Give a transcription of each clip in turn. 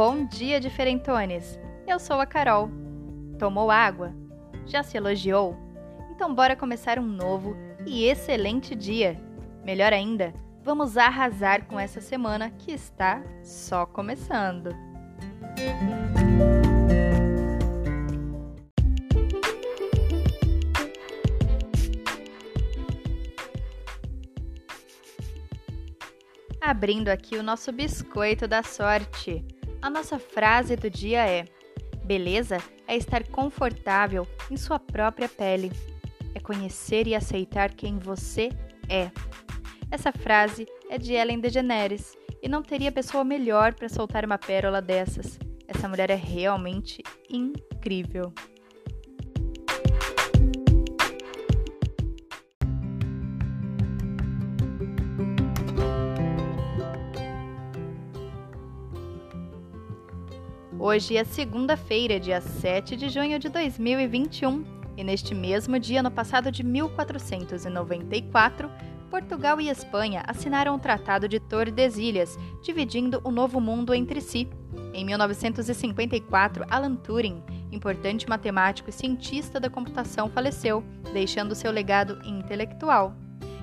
Bom dia, diferentones! Eu sou a Carol. Tomou água? Já se elogiou? Então bora começar um novo e excelente dia. Melhor ainda, vamos arrasar com essa semana que está só começando. Abrindo aqui o nosso biscoito da sorte. A nossa frase do dia é: Beleza é estar confortável em sua própria pele. É conhecer e aceitar quem você é. Essa frase é de Ellen DeGeneres e não teria pessoa melhor para soltar uma pérola dessas. Essa mulher é realmente incrível. Hoje é segunda-feira, dia 7 de junho de 2021, e neste mesmo dia, no passado de 1494, Portugal e Espanha assinaram o Tratado de Tordesilhas, dividindo o Novo Mundo entre si. Em 1954, Alan Turing, importante matemático e cientista da computação, faleceu, deixando seu legado intelectual.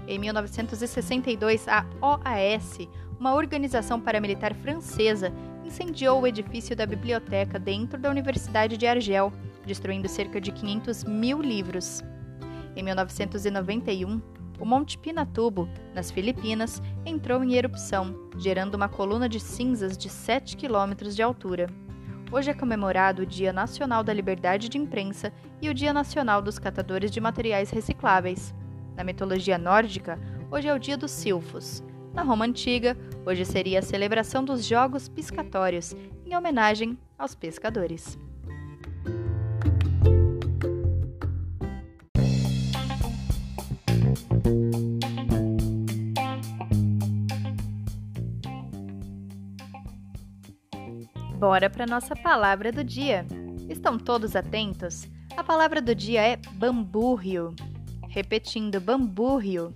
Em 1962, a OAS, uma organização paramilitar francesa, incendiou o edifício da biblioteca dentro da Universidade de Argel, destruindo cerca de 500 mil livros. Em 1991, o Monte Pinatubo, nas Filipinas, entrou em erupção, gerando uma coluna de cinzas de 7 quilômetros de altura. Hoje é comemorado o Dia Nacional da Liberdade de Imprensa e o Dia Nacional dos Catadores de Materiais Recicláveis. Na mitologia nórdica, hoje é o Dia dos Silfos, na Roma Antiga, hoje seria a celebração dos Jogos Piscatórios, em homenagem aos pescadores. Bora para nossa palavra do dia. Estão todos atentos? A palavra do dia é bambúrrio. Repetindo, bambúrrio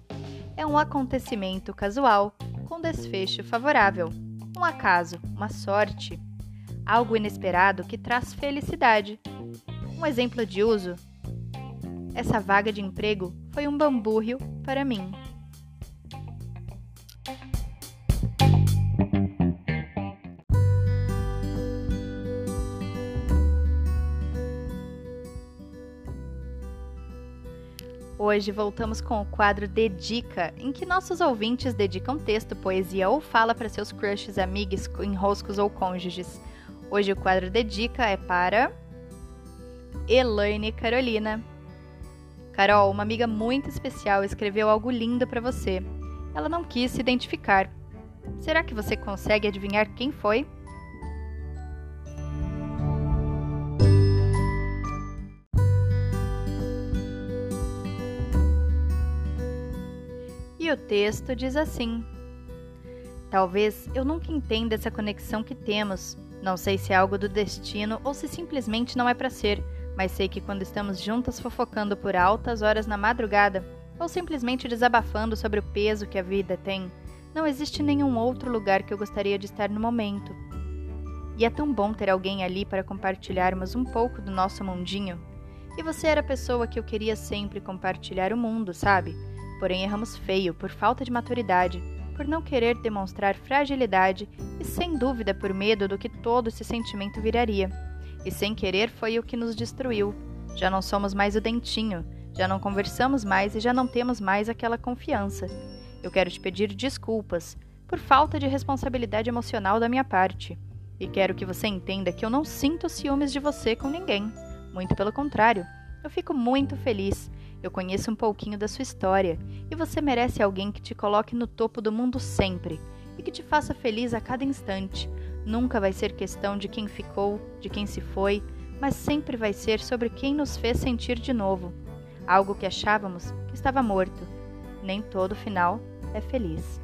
é um acontecimento casual com desfecho favorável, um acaso, uma sorte, algo inesperado que traz felicidade. Um exemplo de uso: essa vaga de emprego foi um bambúrrio para mim. Hoje voltamos com o quadro Dedica, em que nossos ouvintes dedicam texto, poesia ou fala para seus crushes, amigos, enroscos ou cônjuges. Hoje o quadro Dedica é para Elaine Carolina. Carol, uma amiga muito especial, escreveu algo lindo para você. Ela não quis se identificar. Será que você consegue adivinhar quem foi? O texto diz assim: Talvez eu nunca entenda essa conexão que temos. Não sei se é algo do destino ou se simplesmente não é para ser, mas sei que quando estamos juntas fofocando por altas horas na madrugada ou simplesmente desabafando sobre o peso que a vida tem, não existe nenhum outro lugar que eu gostaria de estar no momento. E é tão bom ter alguém ali para compartilharmos um pouco do nosso mundinho. E você era a pessoa que eu queria sempre compartilhar o mundo, sabe? Porém, erramos feio por falta de maturidade, por não querer demonstrar fragilidade e, sem dúvida, por medo do que todo esse sentimento viraria. E sem querer foi o que nos destruiu. Já não somos mais o dentinho, já não conversamos mais e já não temos mais aquela confiança. Eu quero te pedir desculpas por falta de responsabilidade emocional da minha parte. E quero que você entenda que eu não sinto ciúmes de você com ninguém. Muito pelo contrário, eu fico muito feliz eu conheço um pouquinho da sua história e você merece alguém que te coloque no topo do mundo sempre e que te faça feliz a cada instante. Nunca vai ser questão de quem ficou, de quem se foi, mas sempre vai ser sobre quem nos fez sentir de novo. Algo que achávamos que estava morto. Nem todo final é feliz.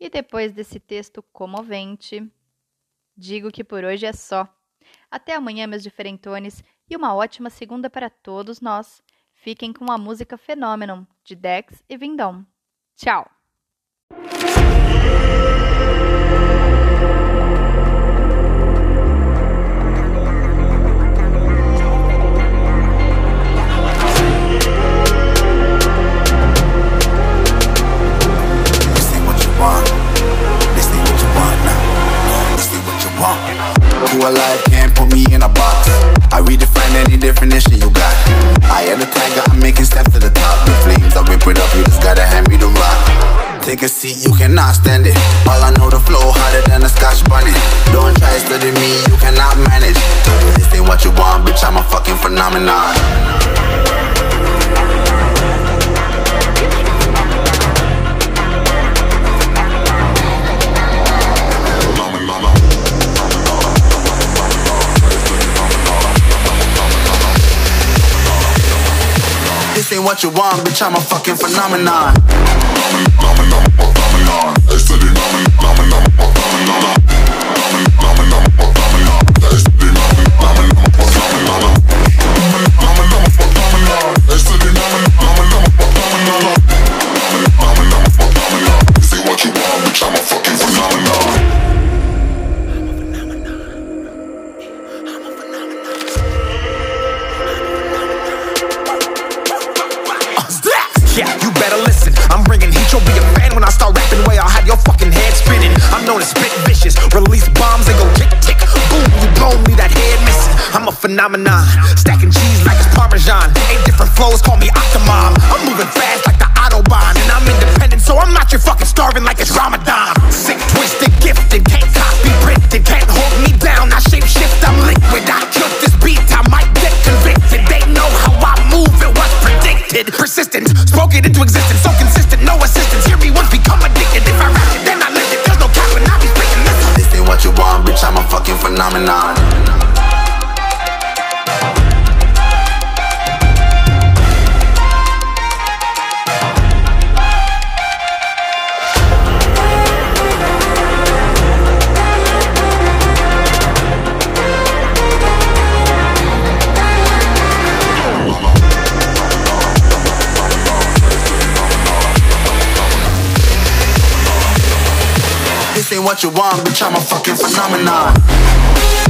E depois desse texto comovente, digo que por hoje é só. Até amanhã, meus diferentones, e uma ótima segunda para todos nós. Fiquem com a música Phenomenon, de Dex e Vindom. Tchau! definition you got. I am the tiger, I'm making steps to the top. The flames, I whip it up, you just gotta hand me the rock. Take a seat, you cannot stand it. All I know, the flow harder than a scotch bunny. Don't try studying me, you cannot manage. This ain't what you want, bitch, I'm a fucking phenomenon. This ain't what you want, bitch, I'm a fucking phenomenon. Phenomenon, phenomenon, phenomenon, phenomenon. Yeah, you better listen. I'm bringing heat. You'll be a fan when I start rapping. Way I'll have your fucking head spinning. I'm known as spit vicious. Release bombs and go tick tick. Boom, you blown me that head missing. I'm a phenomenon. Stacking cheese like it's Parmesan. Eight different flows, call me Octomom. Persistent, spoke it into existence. So what you want, bitch, I'm a fucking phenomenon.